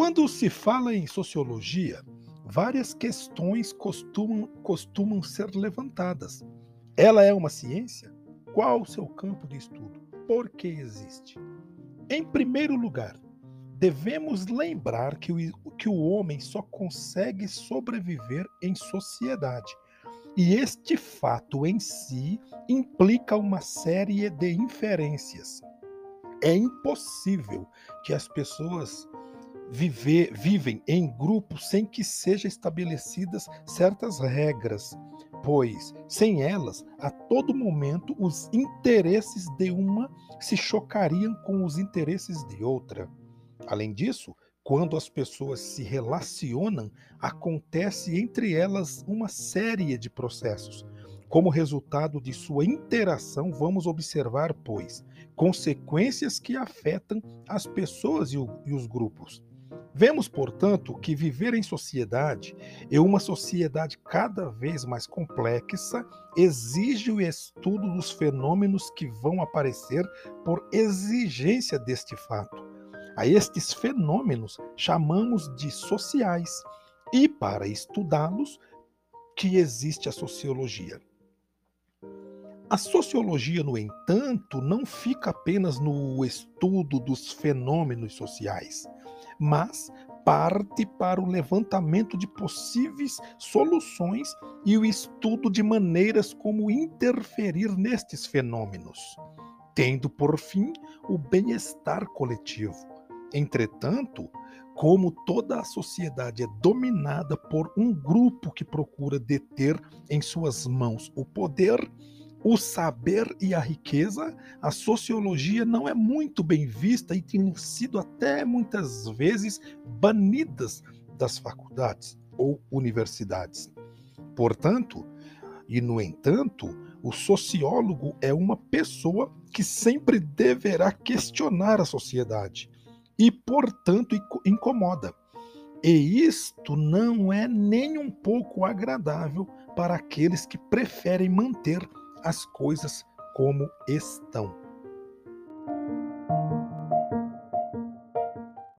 Quando se fala em sociologia, várias questões costumam, costumam ser levantadas. Ela é uma ciência? Qual o seu campo de estudo? Por que existe? Em primeiro lugar, devemos lembrar que o, que o homem só consegue sobreviver em sociedade. E este fato em si implica uma série de inferências. É impossível que as pessoas viver, vivem em grupos sem que sejam estabelecidas certas regras, pois sem elas, a todo momento os interesses de uma se chocariam com os interesses de outra. Além disso, quando as pessoas se relacionam, acontece entre elas uma série de processos. Como resultado de sua interação, vamos observar, pois, consequências que afetam as pessoas e, o, e os grupos. Vemos, portanto, que viver em sociedade e uma sociedade cada vez mais complexa exige o estudo dos fenômenos que vão aparecer por exigência deste fato. A estes fenômenos chamamos de sociais e, para estudá-los, que existe a sociologia. A sociologia, no entanto, não fica apenas no estudo dos fenômenos sociais mas parte para o levantamento de possíveis soluções e o estudo de maneiras como interferir nestes fenômenos, tendo por fim o bem-estar coletivo. Entretanto, como toda a sociedade é dominada por um grupo que procura deter em suas mãos o poder, o saber e a riqueza, a sociologia não é muito bem vista e tem sido até muitas vezes banidas das faculdades ou universidades. Portanto, e no entanto, o sociólogo é uma pessoa que sempre deverá questionar a sociedade e, portanto, incomoda. E isto não é nem um pouco agradável para aqueles que preferem manter as coisas como estão.